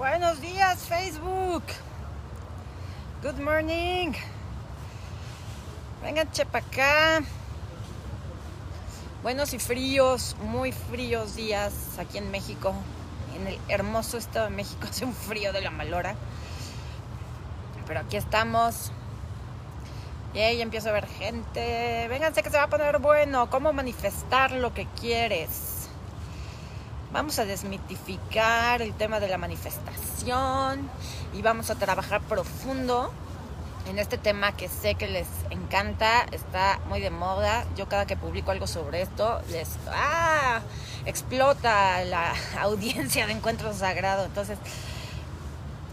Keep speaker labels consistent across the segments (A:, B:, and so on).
A: Buenos días, Facebook. Good morning. Vengan, chepa acá. Buenos y fríos, muy fríos días aquí en México. En el hermoso estado de México hace un frío de la malora. Pero aquí estamos. Y ahí empiezo a ver gente. Vénganse que se va a poner bueno. ¿Cómo manifestar lo que quieres? Vamos a desmitificar el tema de la manifestación y vamos a trabajar profundo en este tema que sé que les encanta, está muy de moda. Yo cada que publico algo sobre esto, les ¡ah! explota la audiencia de Encuentro Sagrado. Entonces,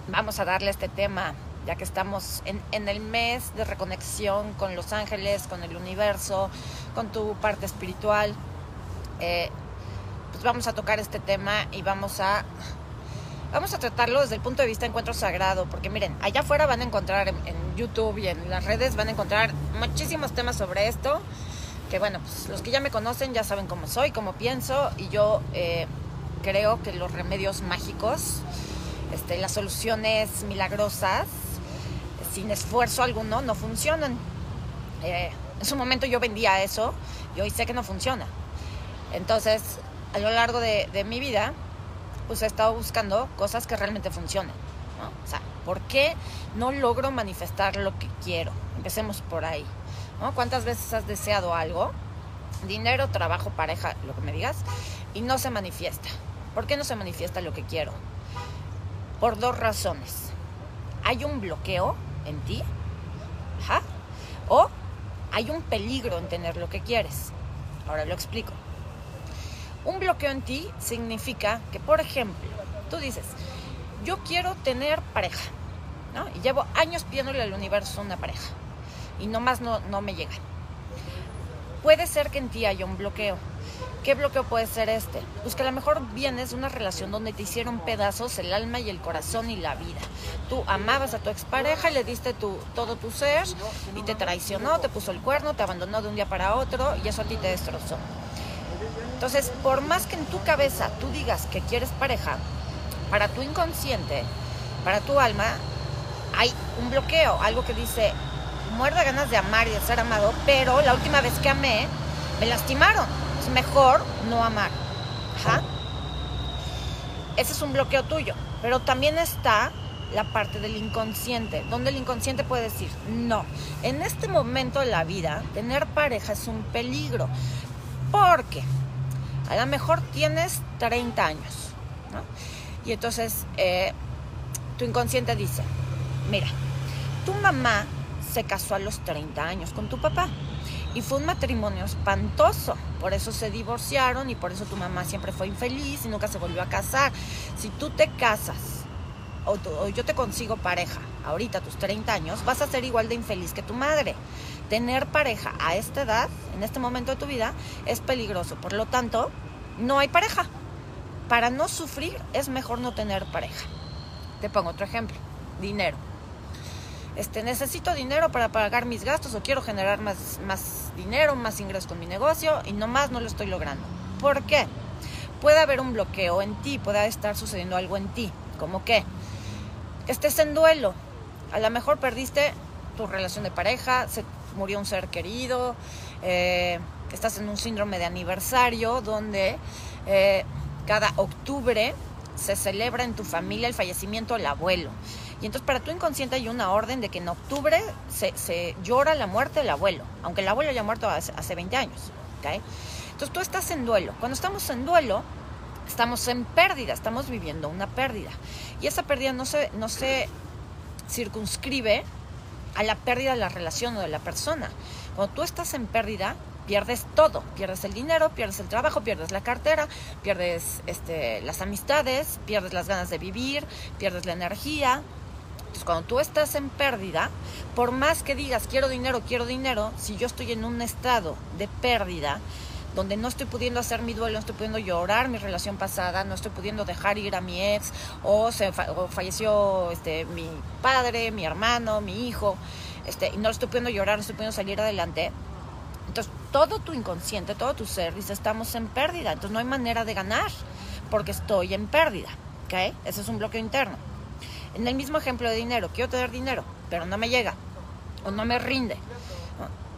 A: vamos a darle este tema, ya que estamos en, el mes de reconexión con los ángeles, con el universo, con tu parte espiritual. Eh, pues vamos a tocar este tema y vamos a vamos a tratarlo desde el punto de vista de encuentro sagrado, porque miren, allá afuera van a encontrar en, YouTube y en las redes van a encontrar muchísimos temas sobre esto, que bueno, pues los que ya me conocen ya saben cómo soy, cómo pienso, y yo eh, creo que los remedios mágicos, este, las soluciones milagrosas, sin esfuerzo alguno, no funcionan. Eh, en su momento yo vendía eso y hoy sé que no funciona. Entonces, a lo largo de, mi vida, pues he estado buscando cosas que realmente funcionen. O sea, ¿por qué no logro manifestar lo que quiero? Empecemos por ahí. ¿no? ¿Cuántas veces has deseado algo? Dinero, trabajo, pareja, lo que me digas, y no se manifiesta. ¿Por qué no se manifiesta lo que quiero? Por dos razones. Hay un bloqueo en ti, o hay un peligro en tener lo que quieres. Ahora lo explico. Un bloqueo en ti significa que, por ejemplo, tú dices, yo quiero tener pareja, ¿no? Y llevo años pidiéndole al universo una pareja y nomás no, no me llega. Puede ser que en ti haya un bloqueo. ¿Qué bloqueo puede ser este? Pues que a lo mejor vienes de una relación donde te hicieron pedazos el alma y el corazón y la vida. Tú amabas a tu expareja y le diste tu, todo tu ser y te traicionó, te puso el cuerno, te abandonó de un día para otro y eso a ti te destrozó. Entonces, por más que en tu cabeza tú digas que quieres pareja, para tu inconsciente, para tu alma, hay un bloqueo, algo que dice, muerda ganas de amar y de ser amado, pero la última vez que amé, me lastimaron. Es mejor no amar. Ese es un bloqueo tuyo. Pero también está la parte del inconsciente, donde el inconsciente puede decir, no, en este momento de la vida, tener pareja es un peligro. ¿Por qué? A lo mejor tienes 30 años, ¿no? Y entonces eh, tu inconsciente dice, mira, tu mamá se casó a los 30 años con tu papá y fue un matrimonio espantoso. Por eso se divorciaron y por eso tu mamá siempre fue infeliz y nunca se volvió a casar. Si tú te casas o, o, yo te consigo pareja ahorita a tus 30 años, vas a ser igual de infeliz que tu madre tener pareja a esta edad, en este momento de tu vida, es peligroso. Por lo tanto, no hay pareja. Para no sufrir es mejor no tener pareja. Te pongo otro ejemplo, dinero. Este, necesito dinero para pagar mis gastos o quiero generar más, más dinero, más ingresos con mi negocio y nomás no lo estoy logrando. ¿Por qué? Puede haber un bloqueo en ti, puede estar sucediendo algo en ti, como que estés en duelo. A lo mejor perdiste tu relación de pareja, se murió un ser querido, eh, estás en un síndrome de aniversario donde eh, cada octubre se celebra en tu familia el fallecimiento del abuelo. Y entonces para tu inconsciente hay una orden de que en octubre se, llora la muerte del abuelo, aunque el abuelo haya muerto hace, hace 20 años. Entonces tú estás en duelo. Cuando estamos en duelo, estamos en pérdida, estamos viviendo una pérdida. Y esa pérdida no se, no se circunscribe a la pérdida de la relación o de la persona. Cuando tú estás en pérdida, pierdes todo, pierdes el dinero, pierdes el trabajo, pierdes la cartera, pierdes este, las amistades, pierdes las ganas de vivir, pierdes la energía. Entonces, cuando tú estás en pérdida, por más que digas quiero dinero, quiero dinero, si yo estoy en un estado de pérdida, donde no estoy pudiendo hacer mi duelo, no estoy pudiendo llorar mi relación pasada, no estoy pudiendo dejar ir a mi ex, o, se falleció este, mi padre, mi hermano, mi hijo, este, y no estoy pudiendo llorar, no estoy pudiendo salir adelante. Entonces, todo tu inconsciente, todo tu ser dice, estamos en pérdida, entonces no hay manera de ganar, porque estoy en pérdida. ¿Ok? Ese es un bloqueo interno. En el mismo ejemplo de dinero, quiero tener dinero, pero no me llega o no me rinde.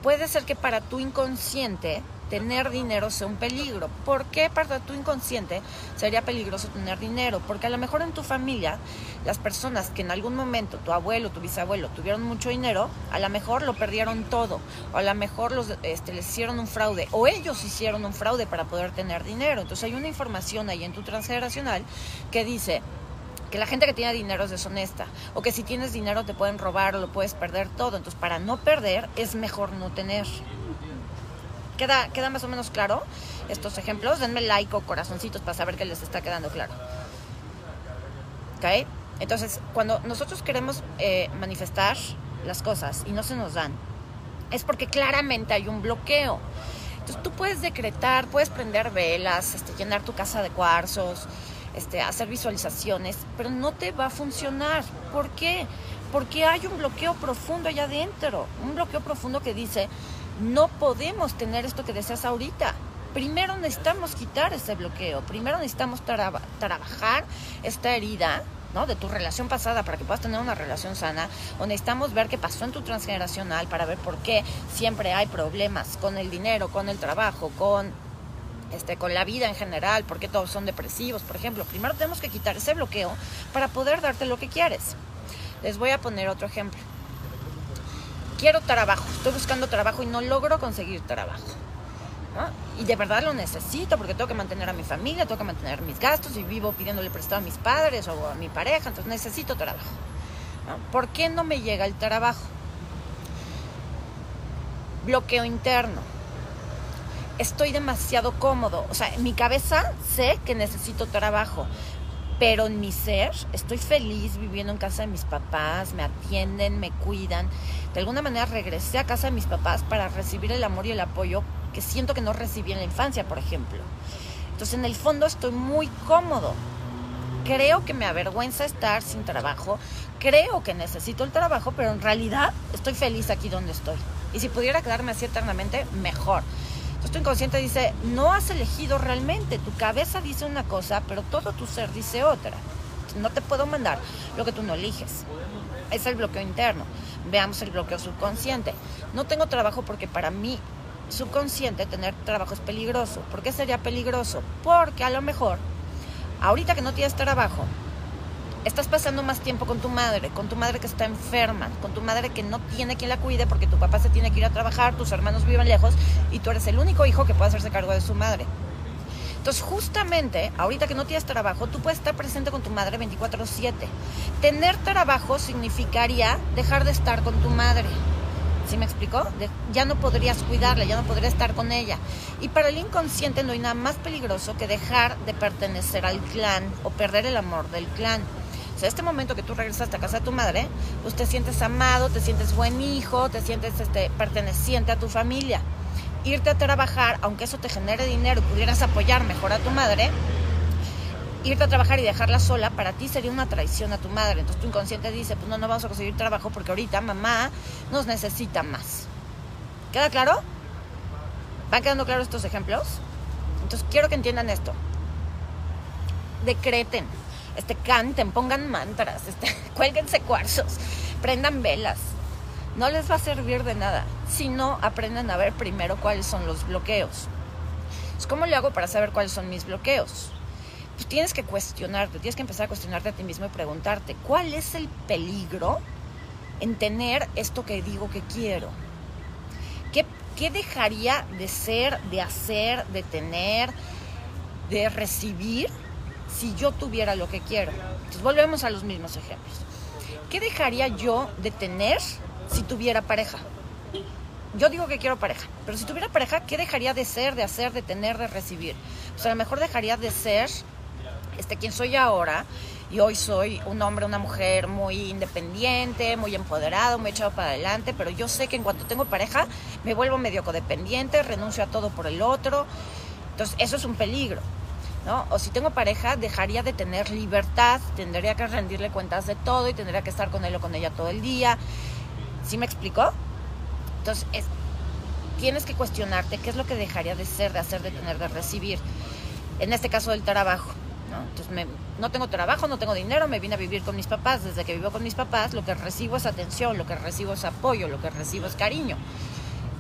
A: Puede ser que para tu inconsciente tener dinero sea un peligro. ¿Por qué para tu inconsciente sería peligroso tener dinero? Porque a lo mejor en tu familia, las personas que en algún momento, tu abuelo, tu bisabuelo, tuvieron mucho dinero, a lo mejor lo perdieron todo, o a lo mejor los, este, les hicieron un fraude, o ellos hicieron un fraude para poder tener dinero. Entonces hay una información ahí en tu transgeneracional que dice, que la gente que tiene dinero es deshonesta o que si tienes dinero te pueden robar o lo puedes perder todo. Entonces, para no perder es mejor no tener. ¿Queda, ¿Queda más o menos claro estos ejemplos? Denme like o corazoncitos para saber que les está quedando claro. ¿Ok? Entonces, cuando nosotros queremos eh, manifestar las cosas y no se nos dan, es porque claramente hay un bloqueo. Entonces, tú puedes decretar, puedes prender velas, este, llenar tu casa de cuarzos, este, hacer visualizaciones, pero no te va a funcionar. ¿Por qué? Porque hay un bloqueo profundo allá adentro, un bloqueo profundo que dice, no podemos tener esto que deseas ahorita. Primero necesitamos quitar ese bloqueo, primero necesitamos trabajar esta herida ¿no? de tu relación pasada para que puedas tener una relación sana, o necesitamos ver qué pasó en tu transgeneracional para ver por qué siempre hay problemas con el dinero, con el trabajo, con este, con la vida en general, por qué todos son depresivos, por ejemplo. Primero tenemos que quitar ese bloqueo para poder darte lo que quieres. Les voy a poner otro ejemplo quiero trabajo, estoy buscando trabajo y no logro conseguir trabajo. Y de verdad lo necesito porque tengo que mantener a mi familia, tengo que mantener mis gastos y vivo pidiéndole prestado a mis padres o a mi pareja, entonces necesito trabajo. ¿Por qué no me llega el trabajo? Bloqueo interno. Estoy demasiado cómodo. O sea, en mi cabeza sé que necesito trabajo, pero en mi ser estoy feliz viviendo en casa de mis papás, me atienden, me cuidan. De alguna manera regresé a casa de mis papás para recibir el amor y el apoyo que siento que no recibí en la infancia, por ejemplo. Entonces en el fondo estoy muy cómodo. Creo que me avergüenza estar sin trabajo, creo que necesito el trabajo, pero en realidad estoy feliz aquí donde estoy. Y si pudiera quedarme así eternamente, mejor. Entonces tu inconsciente dice, no has elegido realmente, tu cabeza dice una cosa, pero todo tu ser dice otra. No te puedo mandar lo que tú no eliges. Es el bloqueo interno. Veamos el bloqueo subconsciente. No tengo trabajo porque para mí subconsciente tener trabajo es peligroso. ¿Por qué sería peligroso? Porque a lo mejor, ahorita que no tienes trabajo, estás pasando más tiempo con tu madre, con tu madre que está enferma, con tu madre que no tiene quien la cuide porque tu papá se tiene que ir a trabajar, tus hermanos viven lejos y tú eres el único hijo que puede hacerse cargo de su madre. Entonces, justamente, ahorita que no tienes trabajo, tú puedes estar presente con tu madre 24/7. Tener trabajo significaría dejar de estar con tu madre. ¿Sí me explicó? ya no podrías cuidarla, ya no podrías estar con ella. Y para el inconsciente no hay nada más peligroso que dejar de pertenecer al clan o perder el amor del clan sea, este momento que tú regresas a casa de tu madre, pues te sientes amado, te sientes buen hijo, te sientes este, perteneciente a tu familia. Irte a trabajar, aunque eso te genere dinero pudieras apoyar mejor a tu madre, irte a trabajar y dejarla sola, para ti sería una traición a tu madre. Entonces tu inconsciente dice, pues no, no vamos a conseguir trabajo porque ahorita mamá nos necesita más. ¿Queda claro? ¿Van quedando claros estos ejemplos? Entonces quiero que entiendan esto. Decreten este, canten, pongan mantras, este, cuélguense cuarzos, prendan velas. No les va a servir de nada si no aprenden a ver primero cuáles son los bloqueos. ¿Cómo le hago para saber cuáles son mis bloqueos? Pues tienes que cuestionarte, tienes que empezar a cuestionarte a ti mismo y preguntarte, ¿cuál es el peligro en tener esto que digo que quiero? ¿Qué, qué dejaría de ser, de hacer, de tener, de recibir si yo tuviera lo que quiero. Entonces volvemos a los mismos ejemplos. ¿Qué dejaría yo de tener si tuviera pareja? Yo digo que quiero pareja, pero si tuviera pareja, ¿qué dejaría de ser, de hacer, de tener, de recibir? Pues a lo mejor dejaría de ser este quien soy ahora y hoy soy un hombre, una mujer muy independiente, muy empoderado, muy echado para adelante, pero yo sé que en cuanto tengo pareja me vuelvo medio codependiente, renuncio a todo por el otro. Entonces, eso es un peligro. O si tengo pareja, dejaría de tener libertad, tendría que rendirle cuentas de todo y tendría que estar con él o con ella todo el día. ¿Sí me explicó? Entonces, tienes que cuestionarte qué es lo que dejaría de ser, de hacer, de tener, de recibir. En este caso del trabajo. ¿no? Entonces no tengo trabajo, no tengo dinero, me vine a vivir con mis papás. Desde que vivo con mis papás, lo que recibo es atención, lo que recibo es apoyo, lo que recibo es cariño.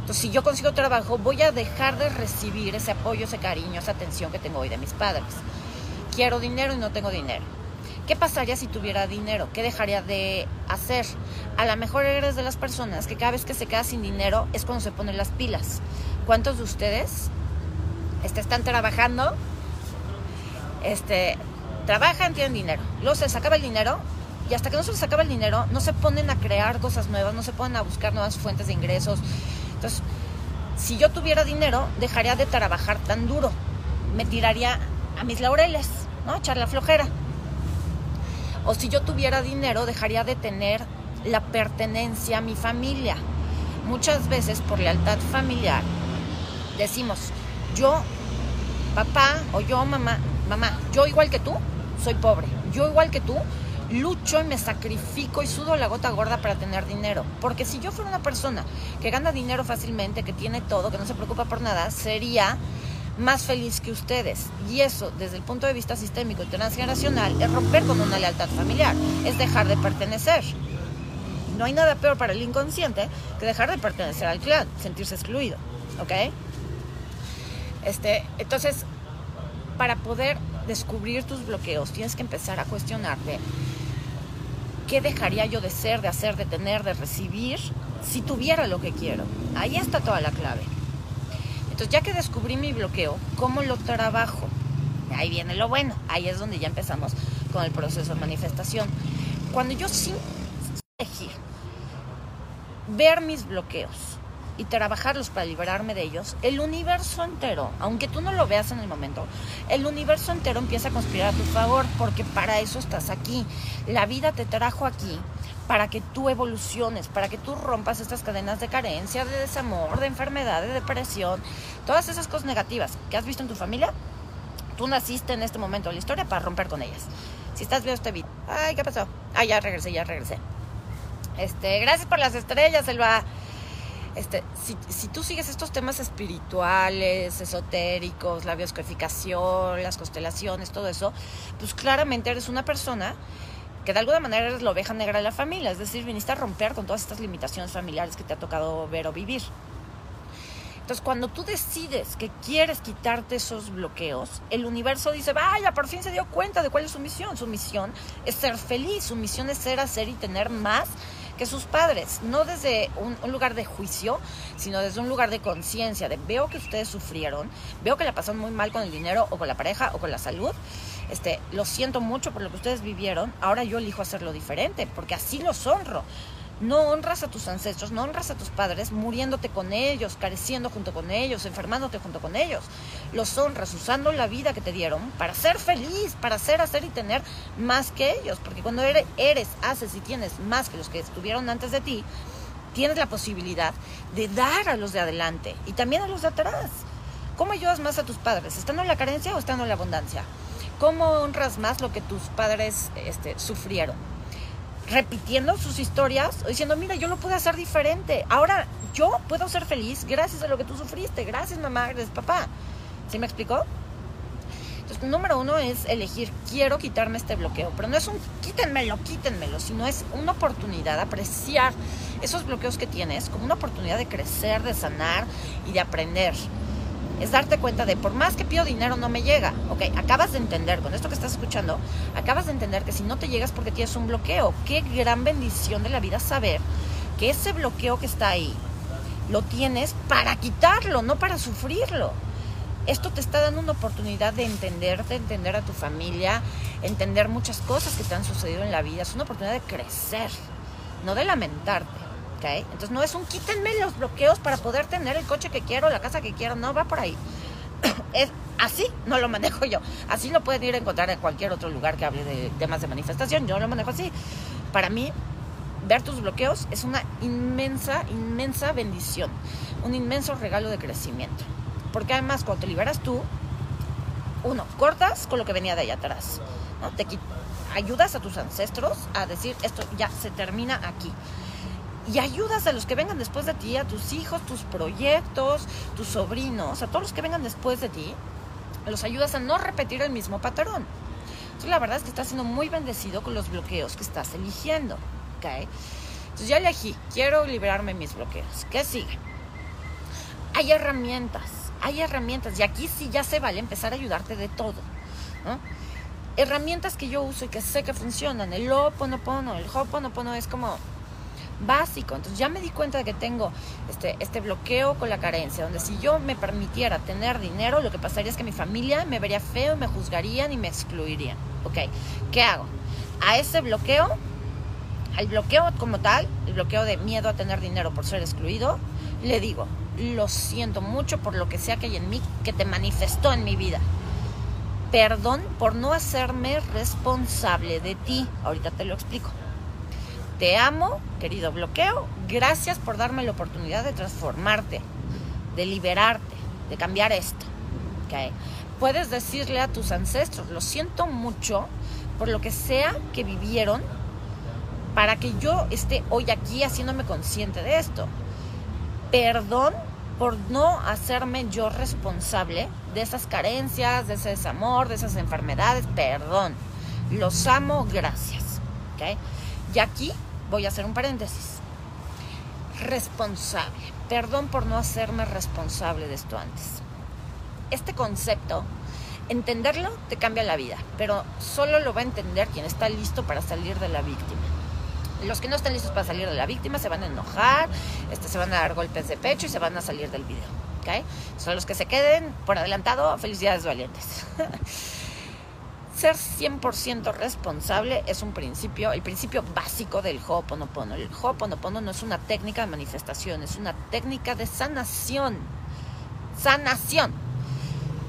A: Entonces, si yo consigo trabajo, voy a dejar de recibir ese apoyo, ese cariño, esa atención que tengo hoy de mis padres. Quiero dinero y no tengo dinero. ¿Qué pasaría si tuviera dinero? ¿Qué dejaría de hacer? A lo mejor eres de las personas que cada vez que se queda sin dinero es cuando se ponen las pilas. ¿Cuántos de ustedes este, están trabajando? Este, trabajan, tienen dinero. Luego se les acaba el dinero y hasta que no se les acaba el dinero no se ponen a crear cosas nuevas, no se ponen a buscar nuevas fuentes de ingresos. Entonces, si yo tuviera dinero, dejaría de trabajar tan duro. Me tiraría a mis laureles, ¿no? Echar la flojera. O si yo tuviera dinero, dejaría de tener la pertenencia a mi familia. Muchas veces por lealtad familiar decimos, yo, papá o yo, mamá, mamá, yo igual que tú, soy pobre. Yo igual que tú, lucho y me sacrifico y sudo la gota gorda para tener dinero. Porque si yo fuera una persona que gana dinero fácilmente, que tiene todo, que no se preocupa por nada, sería más feliz que ustedes. Y eso, desde el punto de vista sistémico y transgeneracional, es romper con una lealtad familiar, es dejar de pertenecer. No hay nada peor para el inconsciente que dejar de pertenecer al clan, sentirse excluido. ¿Ok? Este, entonces, para poder descubrir tus bloqueos, tienes que empezar a cuestionarte qué dejaría yo de ser, de hacer, de tener, de recibir si tuviera lo que quiero. Ahí está toda la clave. Entonces, ya que descubrí mi bloqueo, ¿cómo lo trabajo? Ahí viene lo bueno. Ahí es donde ya empezamos con el proceso de manifestación. Cuando yo sí elegir ver mis bloqueos y trabajarlos para liberarme de ellos, el universo entero, aunque tú no lo veas en el momento, el universo entero empieza a conspirar a tu favor porque para eso estás aquí. La vida te trajo aquí para que tú evoluciones, para que tú rompas estas cadenas de carencia, de desamor, de enfermedad, de depresión, todas esas cosas negativas que has visto en tu familia. Tú naciste en este momento de la historia para romper con ellas. Si estás viendo este video, ay, ¿qué pasó? Ah, ya regresé, ya regresé. Este, gracias por las estrellas, Elba. Este, si, tú sigues estos temas espirituales, esotéricos, la bioscodificación, las constelaciones, todo eso, pues claramente eres una persona que de alguna manera eres la oveja negra de la familia, es decir, viniste a romper con todas estas limitaciones familiares que te ha tocado ver o vivir. Entonces, cuando tú decides que quieres quitarte esos bloqueos, el universo dice, vaya, por fin se dio cuenta de cuál es su misión. Su misión es ser feliz, su misión es ser, hacer y tener más que sus padres, no desde un, lugar de juicio, sino desde un lugar de conciencia, de veo que ustedes sufrieron, veo que la pasaron muy mal con el dinero o con la pareja o con la salud, este, lo siento mucho por lo que ustedes vivieron, ahora yo elijo hacerlo diferente, porque así los honro. No honras a tus ancestros, no honras a tus padres muriéndote con ellos, careciendo junto con ellos, enfermándote junto con ellos. Los honras usando la vida que te dieron para ser feliz, para ser, hacer y tener más que ellos. Porque cuando eres, haces y tienes más que los que estuvieron antes de ti, tienes la posibilidad de dar a los de adelante y también a los de atrás. ¿Cómo ayudas más a tus padres? ¿Estando en la carencia o estando en la abundancia? ¿Cómo honras más lo que tus padres este, sufrieron? repitiendo sus historias, diciendo, mira, yo lo puedo hacer diferente. Ahora yo puedo ser feliz gracias a lo que tú sufriste. Gracias, mamá, gracias, papá. ¿Sí me explicó? Entonces, número uno es elegir, quiero quitarme este bloqueo. Pero no es un quítenmelo, quítenmelo, sino es una oportunidad, apreciar esos bloqueos que tienes como una oportunidad de crecer, de sanar y de aprender es darte cuenta de por más que pido dinero no me llega. Ok, acabas de entender, con esto que estás escuchando, acabas de entender que si no te llegas porque tienes un bloqueo. Qué gran bendición de la vida saber que ese bloqueo que está ahí lo tienes para quitarlo, no para sufrirlo. Esto te está dando una oportunidad de entenderte, entender a tu familia, entender muchas cosas que te han sucedido en la vida. Es una oportunidad de crecer, no de lamentarte. Entonces no es un quítenme los bloqueos para poder tener el coche que quiero, la casa que quiero, no va por ahí. es así, no lo manejo yo. Así lo pueden ir a encontrar en cualquier otro lugar que hable de temas de manifestación. Yo lo manejo así. Para mí, ver tus bloqueos es una inmensa, inmensa bendición, un inmenso regalo de crecimiento. Porque además cuando te liberas tú, uno, cortas con lo que venía de allá atrás. ¿no? Te ayudas a tus ancestros a decir, esto ya se termina aquí y ayudas a los que vengan después de ti, a tus hijos, tus proyectos, tus sobrinos, a todos los que vengan después de ti, los ayudas a no repetir el mismo patrón. Entonces la verdad es que estás siendo muy bendecido con los bloqueos que estás eligiendo. ¿ok? Entonces ya elegí, quiero liberarme de mis bloqueos. ¿Qué sigue? Hay herramientas, hay herramientas. Y aquí sí ya se vale empezar a ayudarte de todo. Herramientas que yo uso y que sé que funcionan. El Ho'oponopono, el Ho'oponopono es como básico. Entonces ya me di cuenta de que tengo este, este bloqueo con la carencia, donde si yo me permitiera tener dinero, lo que pasaría es que mi familia me vería feo, me juzgarían y me excluirían. Ok, ¿qué hago? A ese bloqueo, al bloqueo como tal, el bloqueo de miedo a tener dinero por ser excluido, le digo, lo siento mucho por lo que sea que hay en mí que te manifestó en mi vida. Perdón por no hacerme responsable de ti. Ahorita te lo explico. Te amo, querido bloqueo. Gracias por darme la oportunidad de transformarte, de liberarte, de cambiar esto. ¿Okay? Puedes decirle a tus ancestros, lo siento mucho por lo que sea que vivieron para que yo esté hoy aquí haciéndome consciente de esto. Perdón por no hacerme yo responsable de esas carencias, de ese desamor, de esas enfermedades. Perdón. Los amo, gracias. ¿Okay? Y aquí voy a hacer un paréntesis. Responsable. Perdón por no hacerme responsable de esto antes. Este concepto, entenderlo te cambia la vida, pero solo lo va a entender quien está listo para salir de la víctima. Los que no están listos para salir de la víctima se van a enojar, este, se van a dar golpes de pecho y se van a salir del video. ¿okay? Son los que se queden por adelantado, felicidades valientes. ser 100% responsable es un principio, el principio básico del Ho'oponopono. El Ho'oponopono no es una técnica de manifestación, es una técnica de sanación. Sanación.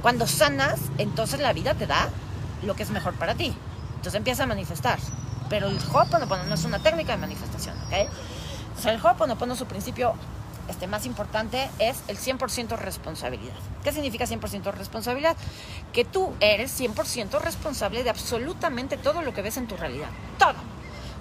A: Cuando sanas, entonces la vida te da lo que es mejor para ti. Entonces empieza a manifestar. Pero el Ho'oponopono no es una técnica de manifestación, ¿ok? El Ho'oponopono, su principio este, más importante es el 100% responsabilidad. ¿Qué significa 100% responsabilidad? Que tú eres 100% responsable de absolutamente todo lo que ves en tu realidad. Todo.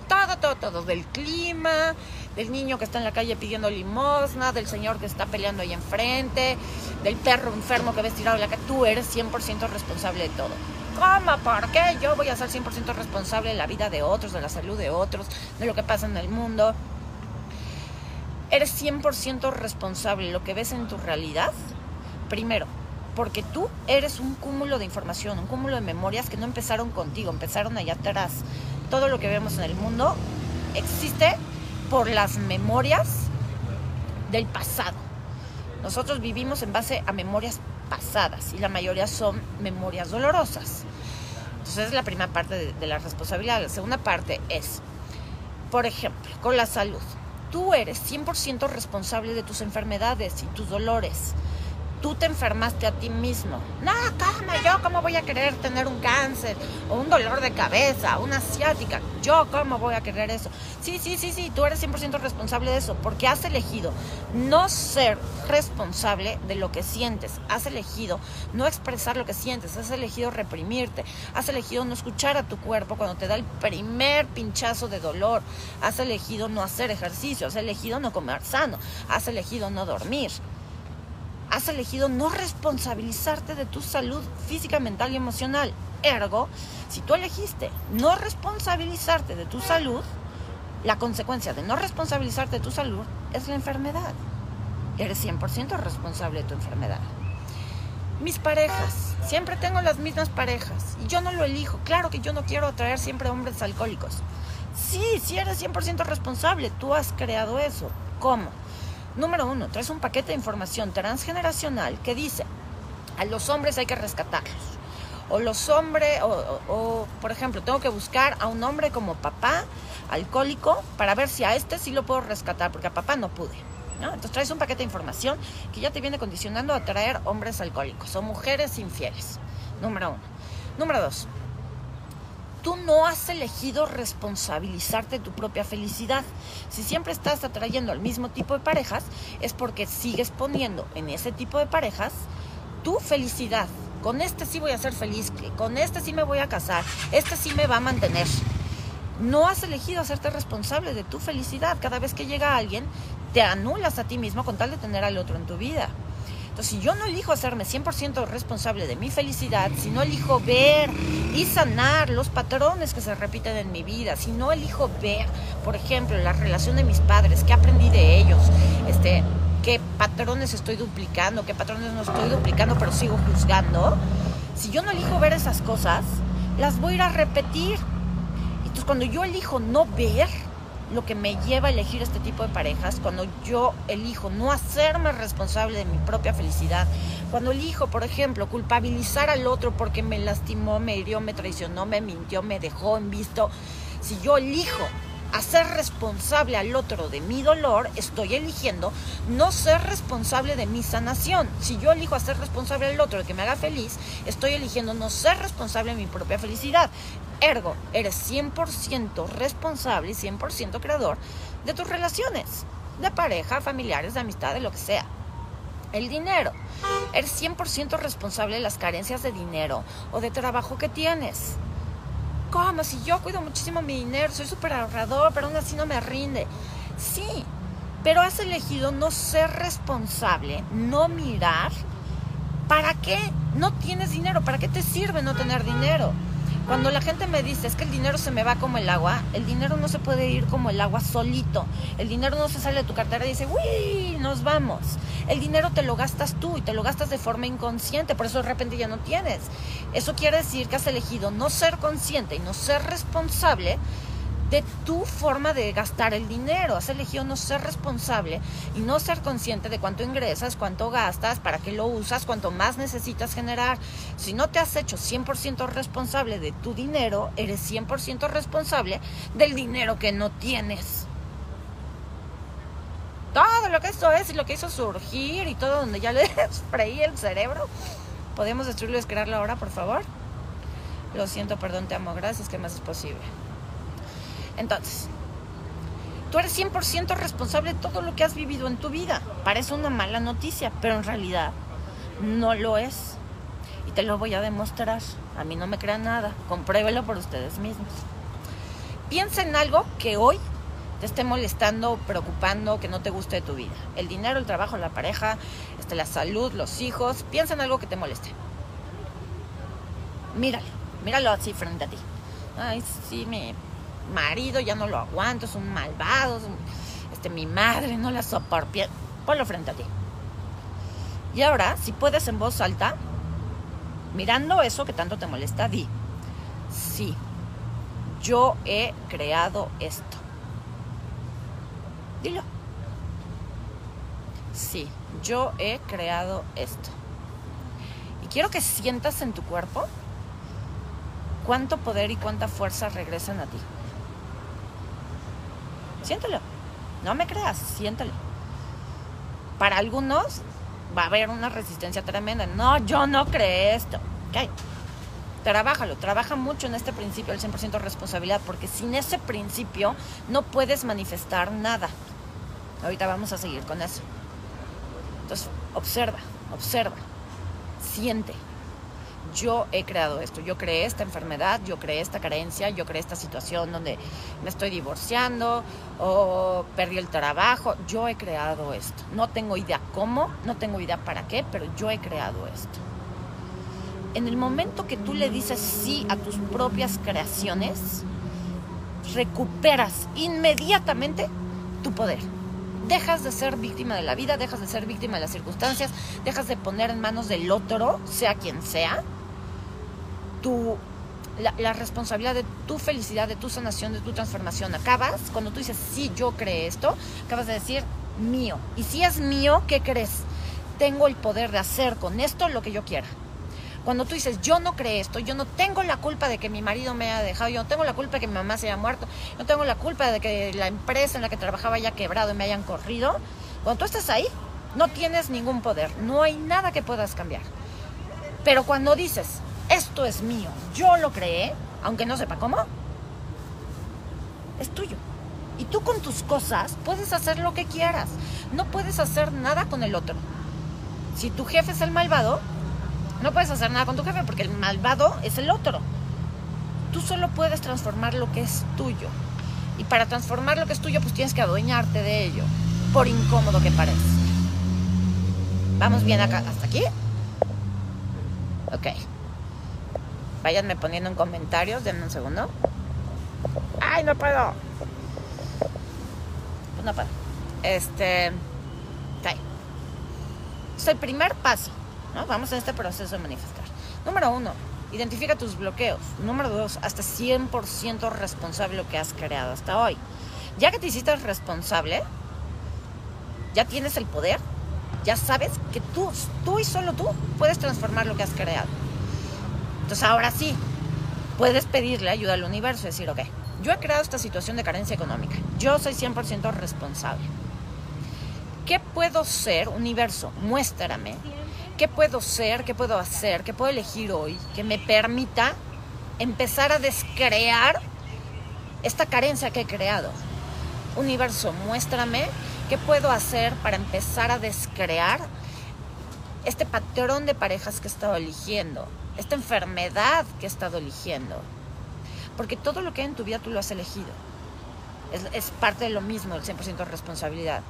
A: Todo, todo, todo. Del clima, del niño que está en la calle pidiendo limosna, del señor que está peleando ahí enfrente, del perro enfermo que ves tirado en la calle. Tú eres 100% responsable de todo. ¿Cómo? ¿Por qué? Yo voy a ser 100% responsable de la vida de otros, de la salud de otros, de lo que pasa en el mundo eres 100% responsable lo que ves en tu realidad, primero, porque tú eres un cúmulo de información, un cúmulo de memorias que no empezaron contigo, empezaron allá atrás. Todo lo que vemos en el mundo existe por las memorias del pasado. Nosotros vivimos en base a memorias pasadas y la mayoría son memorias dolorosas. Entonces es la primera parte de la responsabilidad. La segunda parte es, por ejemplo, con la salud tú eres 100% responsable de tus enfermedades y tus dolores. Tú te enfermaste a ti mismo. No, ¿cómo? ¿Yo cómo voy a querer tener un cáncer o un dolor de cabeza, una asiática? ¿Yo cómo voy a querer eso? Sí, sí, sí, sí, tú eres 100% responsable de eso porque has elegido no ser responsable de lo que sientes. Has elegido no expresar lo que sientes. Has elegido reprimirte. Has elegido no escuchar a tu cuerpo cuando te da el primer pinchazo de dolor. Has elegido no hacer ejercicio. Has elegido no comer sano. Has elegido no dormir has elegido no responsabilizarte de tu salud física, mental y emocional. Ergo, si tú elegiste no responsabilizarte de tu salud, la consecuencia de no responsabilizarte de tu salud es la enfermedad. Eres 100% responsable de tu enfermedad. Mis parejas, siempre tengo las mismas parejas y yo no lo elijo. Claro que yo no quiero atraer siempre hombres alcohólicos. Sí, sí eres 100% responsable, tú has creado eso. ¿Cómo? Número uno, traes un paquete de información transgeneracional que dice, a los hombres hay que rescatarlos. O los hombres, o, por ejemplo, tengo que buscar a un hombre como papá, alcohólico, para ver si a este sí lo puedo rescatar, porque a papá no pude. ¿no? Entonces traes un paquete de información que ya te viene condicionando a traer hombres alcohólicos o mujeres infieles. Número uno. Número dos, tú no has elegido responsabilizarte de tu propia felicidad. Si siempre estás atrayendo al mismo tipo de parejas, es porque sigues poniendo en ese tipo de parejas tu felicidad. Con este sí voy a ser feliz, con este sí me voy a casar, este sí me va a mantener. No has elegido hacerte responsable de tu felicidad. Cada vez que llega alguien, te anulas a ti mismo con tal de tener al otro en tu vida. Entonces, si yo no elijo hacerme 100% responsable de mi felicidad, si no elijo ver y sanar los patrones que se repiten en mi vida, si no elijo ver, por ejemplo, la relación de mis padres, qué aprendí de ellos, este, qué patrones estoy duplicando, qué patrones no estoy duplicando, pero sigo juzgando, si yo no elijo ver esas cosas, las voy a ir a repetir. Entonces, cuando yo elijo no ver, lo que me lleva a elegir este tipo de parejas, cuando yo elijo no hacerme responsable de mi propia felicidad, cuando elijo, por ejemplo, culpabilizar al otro porque me lastimó, me hirió, me traicionó, me mintió, me dejó en visto, si yo elijo hacer responsable al otro de mi dolor, estoy eligiendo no ser responsable de mi sanación. Si yo elijo hacer responsable al otro de que me haga feliz, estoy eligiendo no ser responsable de mi propia felicidad. Ergo, eres 100% responsable y 100% creador de tus relaciones, de pareja, familiares, de amistad, de lo que sea. El dinero. Eres 100% responsable de las carencias de dinero o de trabajo que tienes. ¿Cómo? Si yo cuido muchísimo mi dinero, soy súper ahorrador, pero aún así no me rinde. Sí, pero has elegido no ser responsable, no mirar. ¿Para qué no tienes dinero? ¿Para qué te sirve no tener dinero? Cuando la gente me dice, es que el dinero se me va como el agua, el dinero no se puede ir como el agua solito. El dinero no se sale de tu cartera y dice, uy, nos vamos. El dinero te lo gastas tú y te lo gastas de forma inconsciente, por eso de repente ya no tienes. Eso quiere decir que has elegido no ser consciente y no ser responsable de tu forma de gastar el dinero. Has elegido no ser responsable y no ser consciente de cuánto ingresas, cuánto gastas, para qué lo usas, cuánto más necesitas generar. Si no te has hecho 100% responsable de tu dinero, eres 100% responsable del dinero que no tienes. Todo lo que esto es y lo que hizo surgir y todo donde ya le freí el cerebro. ¿Podemos destruirlo y crearlo ahora, por favor? Lo siento, perdón, te amo, gracias, ¿qué más es posible? Entonces, tú eres 100% responsable de todo lo que has vivido en tu vida. Parece una mala noticia, pero en realidad no lo es. Y te lo voy a demostrar. A mí no me crean nada. Compruébelo por ustedes mismos. Piensa en algo que hoy te esté molestando, preocupando, que no te guste de tu vida. El dinero, el trabajo, la pareja, este, la salud, los hijos. Piensa en algo que te moleste. Míralo, míralo así frente a ti. Ay, sí, me marido ya no lo aguanto, es un malvado, este, mi madre no la soporto. Ponlo frente a ti. Y ahora, si puedes en voz alta, mirando eso que tanto te molesta, di, sí, yo he creado esto. Dilo. Sí, yo he creado esto. Y quiero que sientas en tu cuerpo cuánto poder y cuánta fuerza regresan a ti. Siéntelo. No me creas, siéntelo. Para algunos va a haber una resistencia tremenda. No, yo no creo esto. Ok. Trabájalo, trabaja mucho en este principio del 100% responsabilidad, porque sin ese principio no puedes manifestar nada. Ahorita vamos a seguir con eso. Entonces, observa, observa, siente, yo he creado esto, yo creé esta enfermedad, yo creé esta carencia, yo creé esta situación donde me estoy divorciando o perdí el trabajo, yo he creado esto. No tengo idea cómo, no tengo idea para qué, pero yo he creado esto. En el momento que tú le dices sí a tus propias creaciones, recuperas inmediatamente tu poder dejas de ser víctima de la vida, dejas de ser víctima de las circunstancias, dejas de poner en manos del otro, sea quien sea, tu, la, responsabilidad de tu felicidad, de tu sanación, de tu transformación. Acabas, cuando tú dices, sí, yo creé esto, acabas de decir, mío. Y si es mío, ¿qué crees? Tengo el poder de hacer con esto lo que yo quiera. Cuando tú dices, yo no creé esto, yo no tengo la culpa de que mi marido me haya dejado, yo no tengo la culpa de que mi mamá se haya muerto, yo no tengo la culpa de que la empresa en la que trabajaba haya quebrado y me hayan corrido, cuando tú estás ahí, no tienes ningún poder, no hay nada que puedas cambiar. Pero cuando dices, esto es mío, yo lo creé, aunque no sepa cómo, es tuyo. Y tú con tus cosas puedes hacer lo que quieras, no puedes hacer nada con el otro. Si tu jefe es el malvado, no puedes hacer nada con tu jefe porque el malvado es el otro. Tú solo puedes transformar lo que es tuyo. Y para transformar lo que es tuyo, pues tienes que adueñarte de ello, por incómodo que parezca. ¿Vamos bien acá hasta aquí? Ok. Váyanme poniendo en comentarios, denme un segundo. ¡Ay, no puedo! Pues no puedo. Este. Ok. Es el primer paso, ¿no? Vamos en este proceso de manifestar. Número uno, identifica tus bloqueos. Número dos, hasta 100% responsable lo que has creado hasta hoy. Ya que te hiciste responsable, ya tienes el poder, ya sabes que tú, tú y solo tú puedes transformar lo que has creado. Entonces ahora sí, puedes pedirle ayuda al universo y decir, ok, yo he creado esta situación de carencia económica, yo soy 100% responsable. ¿Qué puedo ser, universo? Muéstrame. ¿Qué puedo ser? ¿Qué puedo hacer? ¿Qué puedo elegir hoy que me permita empezar a descrear esta carencia que he creado? Universo, muéstrame qué puedo hacer para empezar a descrear este patrón de parejas que he estado eligiendo, esta enfermedad que he estado eligiendo. Porque todo lo que hay en tu vida tú lo has elegido. Es, parte de lo mismo, el 100% de responsabilidad.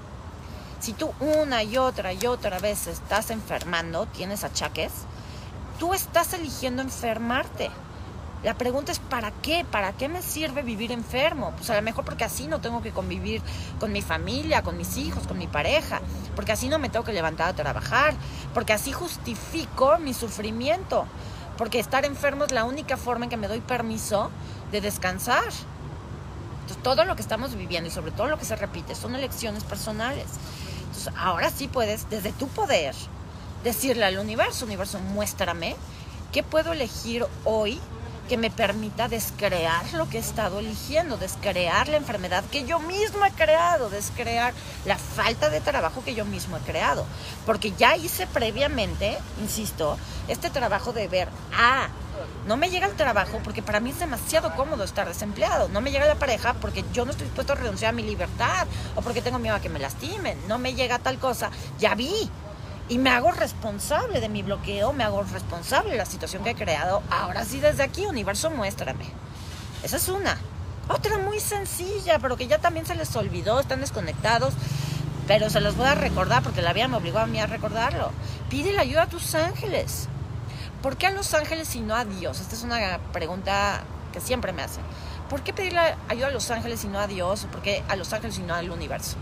A: Si tú una y otra y otra vez estás enfermando, tienes achaques, tú estás eligiendo enfermarte. La pregunta es ¿para qué? ¿Para qué me sirve vivir enfermo? Pues a lo mejor porque así no tengo que convivir con mi familia, con mis hijos, con mi pareja, porque así no me tengo que levantar a trabajar, porque así justifico mi sufrimiento, porque estar enfermo es la única forma en que me doy permiso de descansar. Entonces, todo lo que estamos viviendo y sobre todo lo que se repite son elecciones personales. Entonces, ahora sí puedes, desde tu poder, decirle al universo, universo, muéstrame qué puedo elegir hoy que me permita descrear lo que he estado eligiendo, descrear la enfermedad que yo mismo he creado, descrear la falta de trabajo que yo mismo he creado. Porque ya hice previamente, insisto, este trabajo de ver, ah, no me llega el trabajo porque para mí es demasiado cómodo estar desempleado. No me llega la pareja porque yo no estoy dispuesto a renunciar a mi libertad o porque tengo miedo a que me lastimen. No me llega tal cosa. Ya vi, y me hago responsable de mi bloqueo, me hago responsable de la situación que he creado. Ahora sí, desde aquí, universo, muéstrame. Esa es una. Otra muy sencilla, pero que ya también se les olvidó, están desconectados. Pero se los voy a recordar porque la vida me obligó a mí a recordarlo. Pide la ayuda a tus ángeles. ¿Por qué a los ángeles y no a Dios? Esta es una pregunta que siempre me hacen. ¿Por qué pedir la ayuda a los ángeles y no a Dios? ¿Por qué a los ángeles y no al universo?